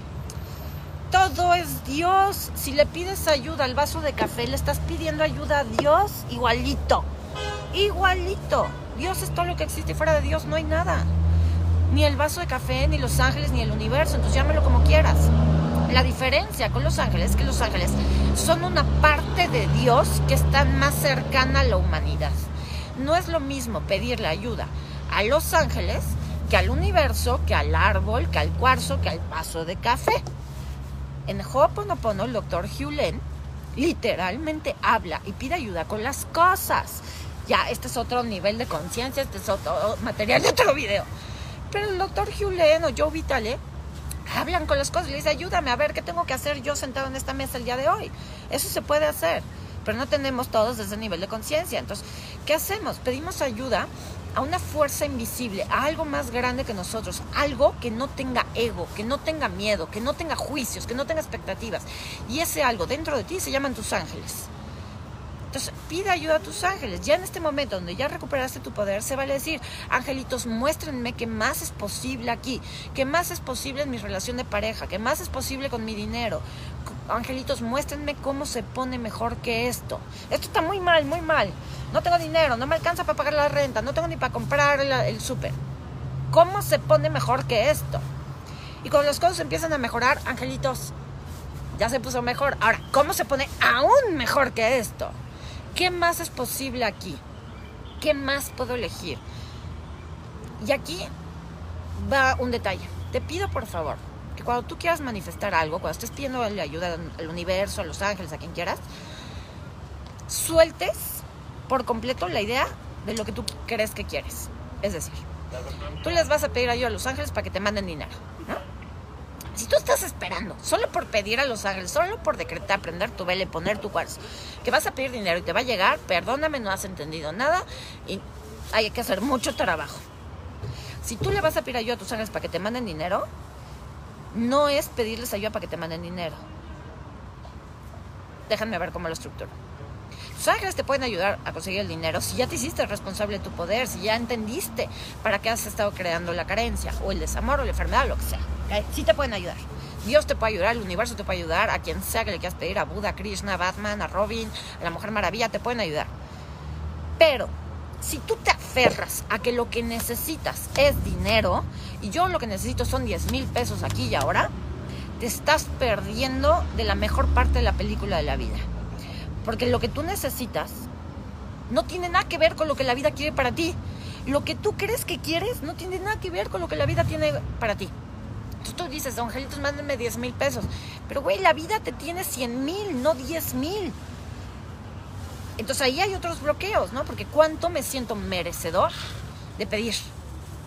A: Todo es Dios. Si le pides ayuda al vaso de café, le estás pidiendo ayuda a Dios igualito. Igualito. Dios es todo lo que existe. Fuera de Dios no hay nada. Ni el vaso de café, ni los ángeles, ni el universo. Entonces llámelo como quieras. La diferencia con los ángeles es que los ángeles son una parte de Dios que está más cercana a la humanidad. No es lo mismo pedirle ayuda a los ángeles que al universo, que al árbol, que al cuarzo, que al vaso de café. En Ho'oponopono, el doctor Len literalmente habla y pide ayuda con las cosas. Ya, este es otro nivel de conciencia, este es otro material de otro video. Pero el doctor Len o Joe Vitale hablan con las cosas y le dice, ayúdame a ver qué tengo que hacer yo sentado en esta mesa el día de hoy. Eso se puede hacer, pero no tenemos todos ese nivel de conciencia. Entonces, ¿qué hacemos? Pedimos ayuda a una fuerza invisible, a algo más grande que nosotros, algo que no tenga ego, que no tenga miedo, que no tenga juicios, que no tenga expectativas. Y ese algo dentro de ti se llaman tus ángeles. Entonces, pide ayuda a tus ángeles. Ya en este momento donde ya recuperaste tu poder, se vale decir, angelitos, muéstrenme qué más es posible aquí, qué más es posible en mi relación de pareja, qué más es posible con mi dinero. Angelitos, muéstrenme cómo se pone mejor que esto. Esto está muy mal, muy mal. No tengo dinero, no me alcanza para pagar la renta, no tengo ni para comprar el, el súper. ¿Cómo se pone mejor que esto? Y cuando las cosas empiezan a mejorar, angelitos, ya se puso mejor. Ahora, ¿cómo se pone aún mejor que esto? ¿Qué más es posible aquí? ¿Qué más puedo elegir? Y aquí va un detalle. Te pido por favor cuando tú quieras manifestar algo, cuando estés pidiendo ayuda al universo, a los ángeles, a quien quieras, sueltes por completo la idea de lo que tú crees que quieres. Es decir, tú les vas a pedir ayuda a los ángeles para que te manden dinero. Si tú estás esperando, solo por pedir a los ángeles, solo por decretar, prender tu vela y poner tu cuarzo, que vas a pedir dinero y te va a llegar, perdóname, no has entendido nada y hay que hacer mucho trabajo. Si tú le vas a pedir ayuda a tus ángeles para que te manden dinero, no es pedirles ayuda para que te manden dinero. déjenme ver cómo lo estructuro. Tus ángeles te pueden ayudar a conseguir el dinero si ya te hiciste responsable de tu poder, si ya entendiste para qué has estado creando la carencia, o el desamor, o la enfermedad, lo que sea. ¿okay? Sí te pueden ayudar. Dios te puede ayudar, el universo te puede ayudar, a quien sea que le quieras pedir, a Buda, a Krishna, a Batman, a Robin, a la Mujer Maravilla, te pueden ayudar. Pero si tú te a que lo que necesitas es dinero, y yo lo que necesito son 10 mil pesos aquí y ahora, te estás perdiendo de la mejor parte de la película de la vida. Porque lo que tú necesitas no tiene nada que ver con lo que la vida quiere para ti. Lo que tú crees que quieres no tiene nada que ver con lo que la vida tiene para ti. Entonces tú dices, angelitos, mándenme 10 mil pesos. Pero, güey, la vida te tiene 100 mil, no 10 mil. Entonces ahí hay otros bloqueos, ¿no? Porque ¿cuánto me siento merecedor de pedir?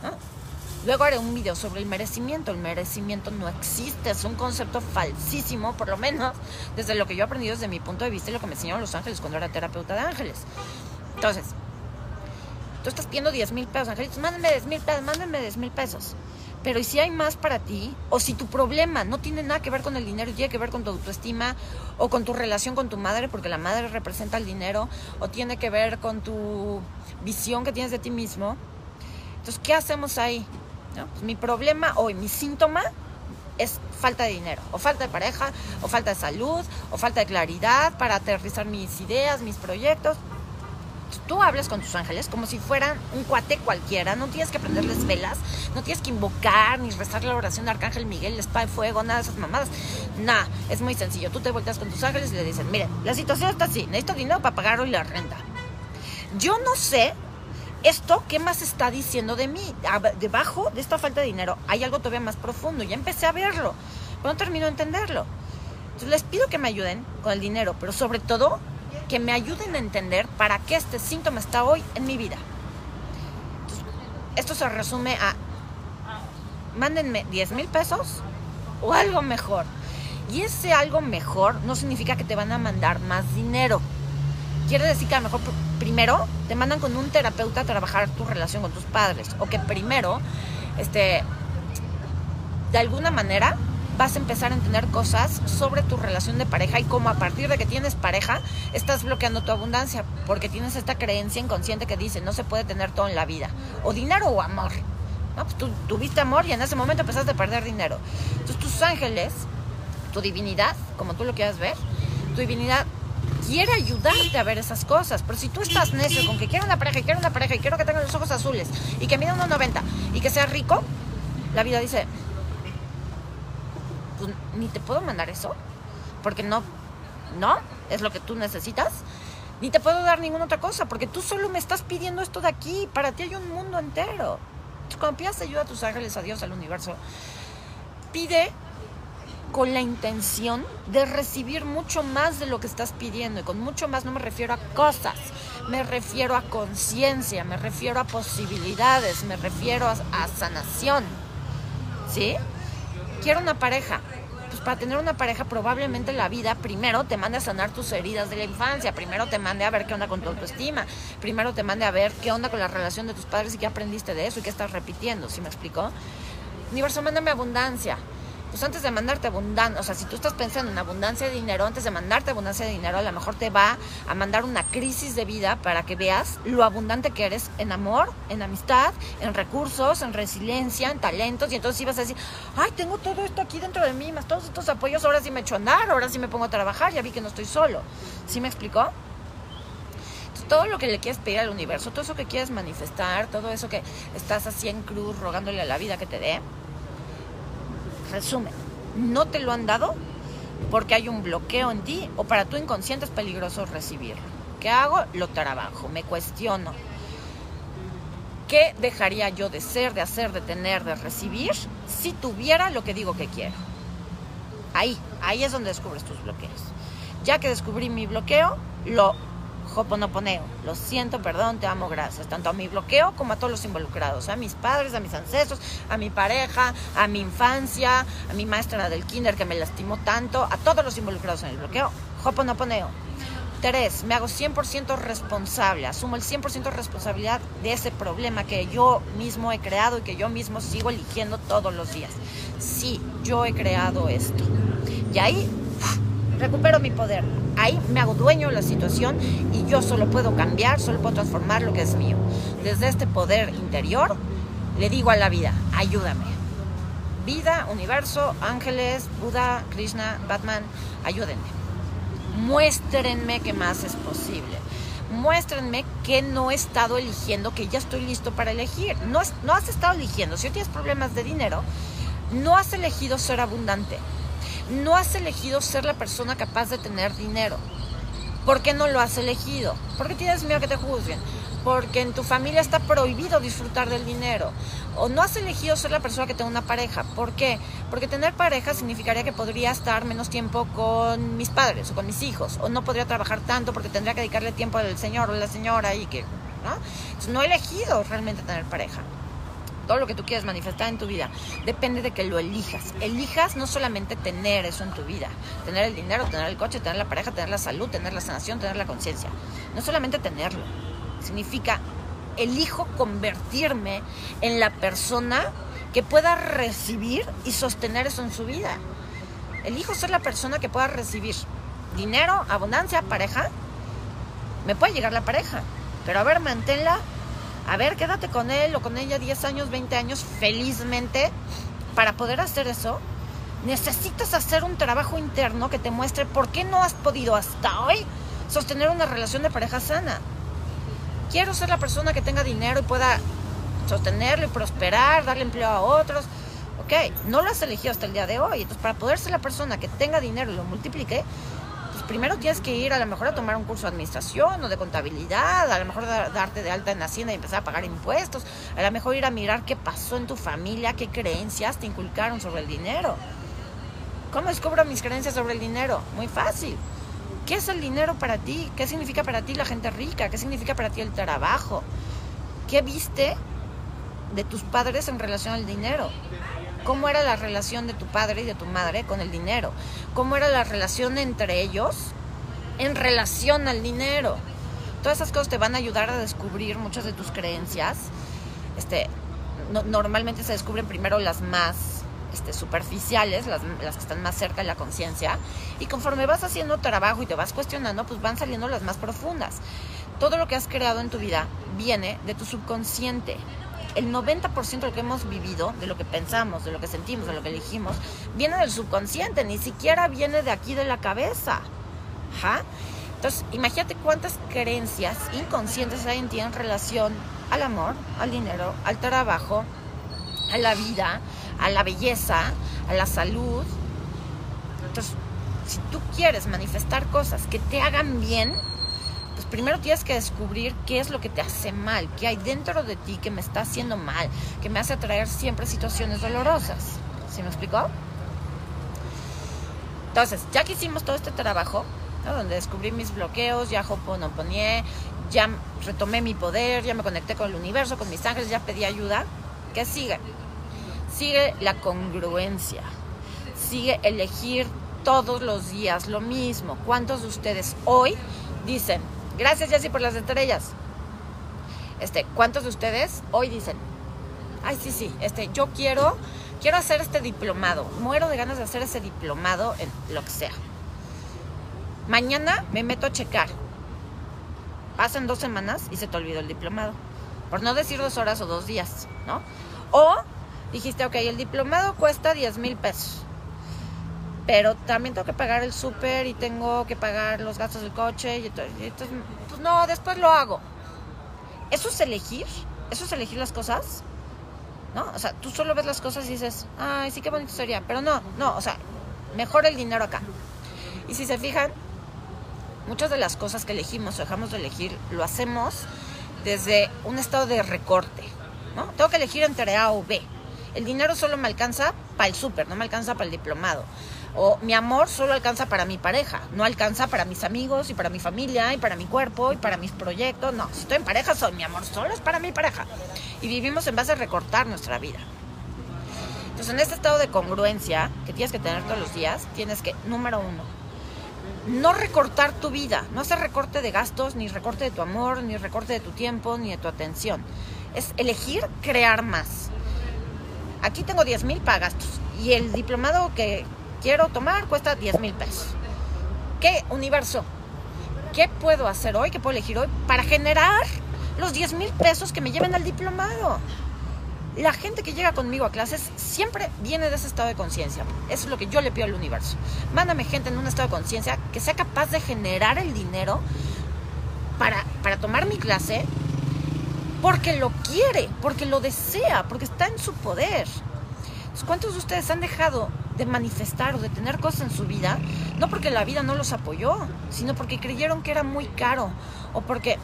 A: ¿no? Luego haré un video sobre el merecimiento. El merecimiento no existe, es un concepto falsísimo, por lo menos desde lo que yo he aprendido desde mi punto de vista y lo que me enseñaron los ángeles cuando era terapeuta de ángeles. Entonces, tú estás pidiendo 10 mil pesos, angelitos, mándenme 10 mil pesos, mándenme 10 mil pesos. Pero ¿y si hay más para ti? O si tu problema no tiene nada que ver con el dinero tiene que ver con tu autoestima o con tu relación con tu madre, porque la madre representa el dinero, o tiene que ver con tu visión que tienes de ti mismo. Entonces, ¿qué hacemos ahí? Pues mi problema o mi síntoma es falta de dinero, o falta de pareja, o falta de salud, o falta de claridad para aterrizar mis ideas, mis proyectos tú hablas con tus ángeles como si fueran un cuate cualquiera, no tienes que prenderles velas, no tienes que invocar ni rezar la oración de Arcángel Miguel, el espada de fuego, nada de esas mamadas. Nada, es muy sencillo. Tú te volteas con tus ángeles y le dices, miren, la situación está así, necesito dinero para pagar hoy la renta. Yo no sé esto, ¿qué más está diciendo de mí? Debajo de esta falta de dinero hay algo todavía más profundo. Ya empecé a verlo, pero no termino de entenderlo. Entonces les pido que me ayuden con el dinero, pero sobre todo que me ayuden a entender para qué este síntoma está hoy en mi vida. esto se resume a, mándenme 10 mil pesos o algo mejor. Y ese algo mejor no significa que te van a mandar más dinero. Quiere decir que a lo mejor primero te mandan con un terapeuta a trabajar tu relación con tus padres. O que primero, este, de alguna manera, vas a empezar a entender cosas sobre tu relación de pareja y cómo a partir de que tienes pareja estás bloqueando tu abundancia porque tienes esta creencia inconsciente que dice no se puede tener todo en la vida, o dinero o amor. ¿no? Pues tú tuviste amor y en ese momento empezaste a perder dinero. Entonces tus ángeles, tu divinidad, como tú lo quieras ver, tu divinidad quiere ayudarte a ver esas cosas. Pero si tú estás necio con que quiero una pareja y quiero una pareja y quiero que tenga los ojos azules y que mida 1,90 y que sea rico, la vida dice, pues, ni te puedo mandar eso, porque no, no, es lo que tú necesitas, ni te puedo dar ninguna otra cosa, porque tú solo me estás pidiendo esto de aquí, para ti hay un mundo entero. Cuando pidas ayuda a tus ángeles, a Dios, al universo, pide con la intención de recibir mucho más de lo que estás pidiendo. Y con mucho más no me refiero a cosas, me refiero a conciencia, me refiero a posibilidades, me refiero a, a sanación. ¿Sí? quiero una pareja. Pues para tener una pareja probablemente la vida primero te mande a sanar tus heridas de la infancia, primero te mande a ver qué onda con tu autoestima, primero te mande a ver qué onda con la relación de tus padres y qué aprendiste de eso y qué estás repitiendo, ¿sí me explicó? Universo, mándame abundancia pues antes de mandarte abundancia, o sea, si tú estás pensando en abundancia de dinero, antes de mandarte abundancia de dinero, a lo mejor te va a mandar una crisis de vida para que veas lo abundante que eres en amor, en amistad, en recursos, en resiliencia, en talentos, y entonces ibas a decir, ay, tengo todo esto aquí dentro de mí, más todos estos apoyos, ahora sí me echo a andar, ahora sí me pongo a trabajar, ya vi que no estoy solo. ¿Sí me explicó? Todo lo que le quieres pedir al universo, todo eso que quieres manifestar, todo eso que estás así en cruz rogándole a la vida que te dé, Resumen, no te lo han dado porque hay un bloqueo en ti o para tu inconsciente es peligroso recibirlo. ¿Qué hago? Lo trabajo, me cuestiono. ¿Qué dejaría yo de ser, de hacer, de tener, de recibir si tuviera lo que digo que quiero? Ahí, ahí es donde descubres tus bloqueos. Ya que descubrí mi bloqueo, lo Hoponoponeo. Lo siento, perdón, te amo, gracias. Tanto a mi bloqueo como a todos los involucrados. A mis padres, a mis ancestros, a mi pareja, a mi infancia, a mi maestra del kinder que me lastimó tanto, a todos los involucrados en el bloqueo. Hoponoponeo. Tres, me hago 100% responsable, asumo el 100% de responsabilidad de ese problema que yo mismo he creado y que yo mismo sigo eligiendo todos los días. Sí, yo he creado esto. Y ahí recupero mi poder. Ahí me hago dueño de la situación y yo solo puedo cambiar, solo puedo transformar lo que es mío. Desde este poder interior le digo a la vida, ayúdame. Vida, universo, ángeles, Buda, Krishna, Batman, ayúdenme. Muéstrenme que más es posible. Muéstrenme que no he estado eligiendo, que ya estoy listo para elegir. No, has estado eligiendo. Si hoy tienes problemas de dinero, no has elegido ser abundante no has elegido ser la persona capaz de tener dinero. ¿Por qué no lo has elegido? Porque tienes miedo que te juzguen. Porque en tu familia está prohibido disfrutar del dinero. O no has elegido ser la persona que tenga una pareja. ¿Por qué? Porque tener pareja significaría que podría estar menos tiempo con mis padres o con mis hijos. O no podría trabajar tanto porque tendría que dedicarle tiempo al señor o a la señora y que... ¿no? no he elegido realmente tener pareja todo lo que tú quieres manifestar en tu vida, depende de que lo elijas. Elijas no solamente tener eso en tu vida, tener el dinero, tener el coche, tener la pareja, tener la salud, tener la sanación, tener la conciencia. No solamente tenerlo, significa elijo convertirme en la persona que pueda recibir y sostener eso en su vida. Elijo ser la persona que pueda recibir dinero, abundancia, pareja. Me puede llegar la pareja, pero a ver, manténla a ver, quédate con él o con ella 10 años, 20 años felizmente. Para poder hacer eso, necesitas hacer un trabajo interno que te muestre por qué no has podido hasta hoy sostener una relación de pareja sana. Quiero ser la persona que tenga dinero y pueda sostenerlo y prosperar, darle empleo a otros. Ok, no lo has elegido hasta el día de hoy. Entonces, para poder ser la persona que tenga dinero y lo multiplique, primero tienes que ir a lo mejor a tomar un curso de administración o de contabilidad, a lo mejor darte de alta en Hacienda y empezar a pagar impuestos, a lo mejor ir a mirar qué pasó en tu familia, qué creencias te inculcaron sobre el dinero. ¿Cómo descubro mis creencias sobre el dinero? Muy fácil. ¿Qué es el dinero para ti? ¿Qué significa para ti la gente rica? ¿Qué significa para ti el trabajo? ¿Qué viste de tus padres en relación al dinero? Cómo era la relación de tu padre y de tu madre con el dinero, cómo era la relación entre ellos en relación al dinero. Todas esas cosas te van a ayudar a descubrir muchas de tus creencias. Este, normalmente se descubren primero las más este, superficiales, las, las, que están más cerca de la conciencia, y conforme vas haciendo trabajo y te vas cuestionando, pues van saliendo las más profundas. Todo lo que has creado en tu vida viene de tu subconsciente el 90% de lo que hemos vivido, de lo que pensamos, de lo que sentimos, de lo que elegimos, viene del subconsciente, ni siquiera viene de aquí de la cabeza. Entonces, imagínate cuántas creencias inconscientes hay en ti en relación al amor, al dinero, al trabajo, a la vida, a la belleza, a la salud. Entonces, si tú quieres manifestar cosas que te hagan bien, primero tienes que descubrir qué es lo que te hace mal, qué hay dentro de ti que me está haciendo mal, que me hace atraer siempre situaciones dolorosas. ¿Sí me explicó? Entonces, ya que hicimos todo este trabajo, donde descubrí mis bloqueos, ya hoponoponé, ya retomé mi poder, ya me conecté con el universo, con mis ángeles, ya pedí ayuda, ¿qué sigue? Sigue la congruencia, sigue elegir todos los días lo mismo. ¿Cuántos de ustedes hoy dicen, Gracias, Jessy, por las estrellas. Este, ¿cuántos de ustedes hoy dicen, ay, sí, sí, este, yo quiero, quiero hacer este diplomado, muero de ganas de hacer ese diplomado en lo que sea. Mañana me meto a checar. Pasan dos semanas y se te olvidó el diplomado. Por no decir dos horas o dos días, ¿no? O dijiste, ok, el diplomado cuesta 10 mil pesos pero también tengo que pagar el súper y tengo que pagar los gastos del coche y entonces, pues no, después lo hago. ¿Eso es elegir? ¿Eso es elegir las cosas? ¿No? O sea, tú solo ves las cosas y dices, ay, sí, qué bonito sería, pero no, no, o sea, mejor el dinero acá. Y si se fijan, muchas de las cosas que elegimos o dejamos de elegir, lo hacemos desde un estado de recorte, ¿no? Tengo que elegir entre A o B. El dinero solo me alcanza para el súper, no me alcanza para el diplomado. O mi amor solo alcanza para mi pareja, no alcanza para mis amigos y para mi familia y para mi cuerpo y para mis proyectos. No, si estoy en pareja, soy mi amor solo es para mi pareja. Y vivimos en base a recortar nuestra vida. Entonces, en este estado de congruencia que tienes que tener todos los días, tienes que, número uno, no recortar tu vida, no hacer recorte de gastos, ni recorte de tu amor, ni recorte de tu tiempo, ni de tu atención. Es elegir crear más. Aquí tengo 10 mil para gastos y el diplomado que quiero tomar, cuesta 10 mil pesos. ¿qué universo? ¿Qué puedo hacer hoy? ¿Qué puedo elegir hoy para generar los 10 mil pesos que me lleven al diplomado? La gente que llega conmigo a clases siempre viene de ese estado de conciencia. Eso es lo que yo le pido al universo. Mándame gente en un estado de conciencia que sea capaz de generar el dinero para, para tomar mi clase porque lo quiere, porque lo desea, porque está en su poder. ¿Cuántos de ustedes han dejado de manifestar o de tener cosas en su vida? No porque la vida no los apoyó, sino porque creyeron que era muy caro o porque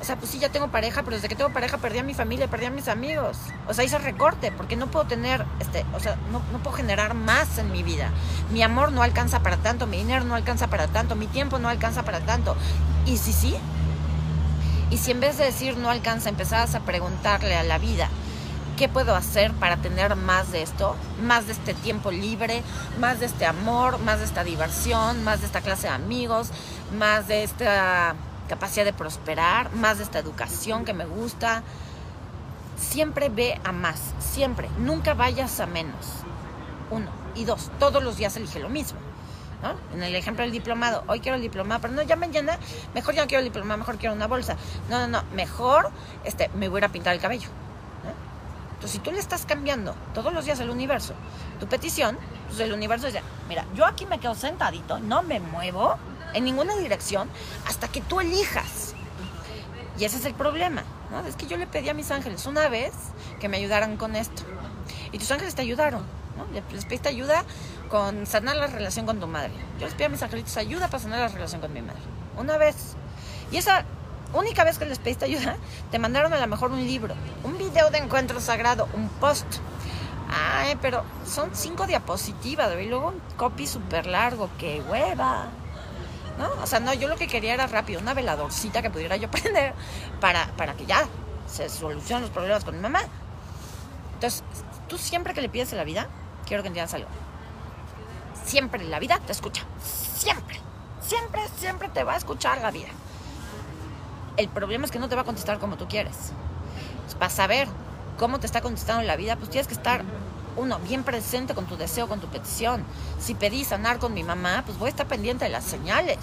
A: o sea, pues sí, ya tengo pareja, pero desde que tengo pareja perdí a mi familia, perdí a mis amigos. O sea, hice recorte, porque no puedo tener, este, o sea, no, no puedo generar más en mi vida. Mi amor no alcanza para tanto, mi dinero no alcanza para tanto, mi tiempo no alcanza para tanto. Y si sí, y si en vez de decir no alcanza, empezabas a preguntarle a la vida, ¿qué puedo hacer para tener más de esto? Más de este tiempo libre, más de este amor, más de esta diversión, más de esta clase de amigos, más de esta capacidad de prosperar, más de esta educación que me gusta. Siempre ve a más, siempre. Nunca vayas a menos. Uno. Y dos, todos los días elige lo mismo. ¿no? En el ejemplo del diplomado, hoy quiero el diplomado, pero no, ya mañana, mejor ya no quiero el diplomado, mejor quiero una bolsa. No, no, no, mejor este, me voy a pintar el cabello. Entonces, si tú le estás cambiando todos los días al universo tu petición, pues el universo dice, mira, yo aquí me quedo sentadito, no me muevo, en ninguna dirección hasta que tú elijas. Y ese es el problema, ¿no? Es que yo le pedí a mis ángeles una vez que me ayudaran con esto. Y tus ángeles te ayudaron, ¿no? Les pediste ayuda con sanar la relación con tu madre. Yo les pedí a mis angelitos ayuda para sanar la relación con mi madre. Una vez. Y esa única vez que les pediste ayuda, te mandaron a lo mejor un libro, un video de encuentro sagrado, un post. Ay, pero son cinco diapositivas, y luego un copy súper largo, qué hueva. ¿no? O sea, no, yo lo que quería era rápido, una veladorcita que pudiera yo prender para, para que ya se solucionen los problemas con mi mamá. Entonces, tú siempre que le pides a la vida, quiero que entiendas algo. Siempre la vida te escucha. Siempre. Siempre, siempre te va a escuchar la vida. El problema es que no te va a contestar como tú quieres. para saber cómo te está contestando la vida, pues tienes que estar uno, bien presente con tu deseo, con tu petición. Si pedí sanar con mi mamá, pues voy a estar pendiente de las señales,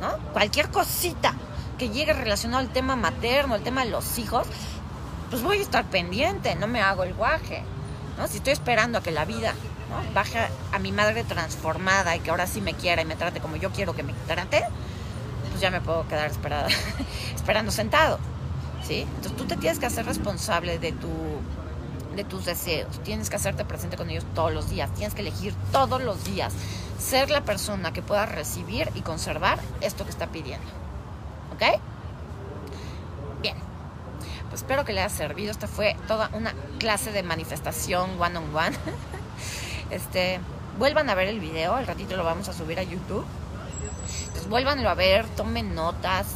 A: ¿no? Cualquier cosita que llegue relacionado al tema materno, al tema de los hijos, pues voy a estar pendiente, no me hago el guaje, ¿no? Si estoy esperando a que la vida ¿no? baje a mi madre transformada y que ahora sí me quiera y me trate como yo quiero que me trate, pues ya me puedo quedar esperada, esperando sentado, ¿sí? Entonces tú te tienes que hacer responsable de tu de tus deseos. Tienes que hacerte presente con ellos todos los días. Tienes que elegir todos los días ser la persona que pueda recibir y conservar esto que está pidiendo. ¿Ok? Bien. Pues espero que le haya servido. Esta fue toda una clase de manifestación one on one. Este, vuelvan a ver el video, al ratito lo vamos a subir a YouTube. Vuélvanlo a ver, tomen notas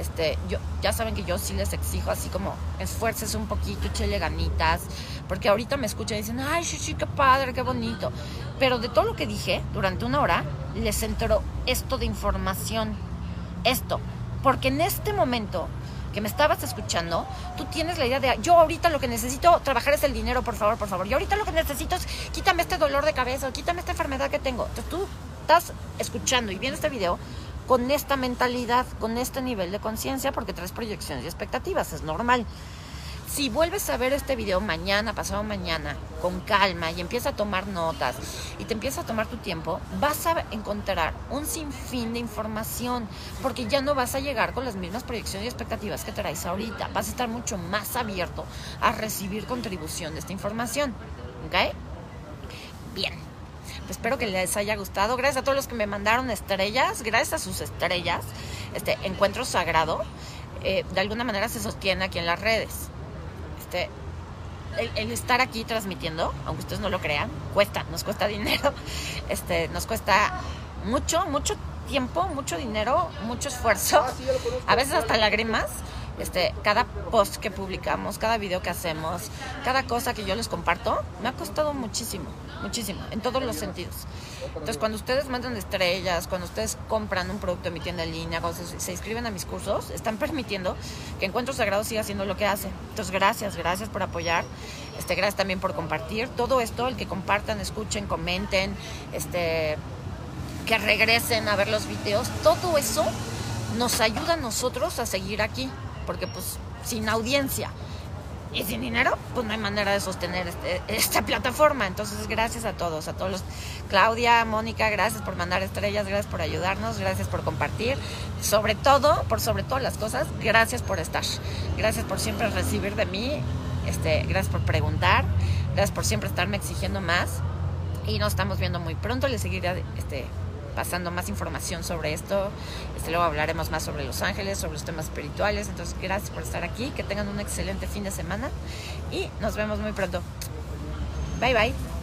A: este, yo, ya saben que yo sí les exijo así como esfuerces un poquito, échele ganitas, porque ahorita me escuchan y dicen, ay, sí, sí, qué padre, qué bonito. Pero de todo lo que dije durante una hora, les entró esto de información, esto, porque en este momento que me estabas escuchando, tú tienes la idea de, yo ahorita lo que necesito trabajar es el dinero, por favor, por favor. Yo ahorita lo que necesito es, quítame este dolor de cabeza, quítame esta enfermedad que tengo. Entonces tú estás escuchando y viendo este video con esta mentalidad, con este nivel de conciencia, porque traes proyecciones y expectativas, es normal. Si vuelves a ver este video mañana, pasado mañana, con calma y empiezas a tomar notas y te empiezas a tomar tu tiempo, vas a encontrar un sinfín de información, porque ya no vas a llegar con las mismas proyecciones y expectativas que traes ahorita. Vas a estar mucho más abierto a recibir contribución de esta información. ¿Ok? Bien espero que les haya gustado. Gracias a todos los que me mandaron estrellas. Gracias a sus estrellas. Este encuentro sagrado. Eh, de alguna manera se sostiene aquí en las redes. Este, el, estar aquí transmitiendo, aunque ustedes no lo crean, cuesta, nos cuesta dinero. Este, nos cuesta mucho, mucho tiempo, mucho dinero, mucho esfuerzo. Ah, a veces hasta lágrimas. Este, cada post que publicamos, cada video que hacemos, cada cosa que yo les comparto, me ha costado muchísimo muchísimo, en todos los sentidos. Entonces, cuando ustedes mandan estrellas, cuando ustedes compran un producto en mi tienda en línea, cuando se, inscriben a mis cursos, están permitiendo que Encuentro Sagrado siga haciendo lo que hace. Entonces, gracias, gracias por apoyar. Este, gracias también por compartir todo esto, el que compartan, escuchen, comenten, este que regresen a ver los videos, todo eso nos ayuda a nosotros a seguir aquí, porque pues sin audiencia y sin dinero, pues no hay manera de sostener este, esta plataforma. Entonces, gracias a todos, a todos los. Claudia, Mónica, gracias por mandar estrellas, gracias por ayudarnos, gracias por compartir. Sobre todo, por sobre todas las cosas, gracias por estar. Gracias por siempre recibir de mí. Este, gracias por preguntar. Gracias por siempre estarme exigiendo más. Y nos estamos viendo muy pronto. Les seguiré este, pasando más información sobre esto. Este, luego hablaremos más sobre Los Ángeles, sobre los temas espirituales. Entonces, gracias por estar aquí. Que tengan un excelente fin de semana y nos vemos muy pronto. Bye bye.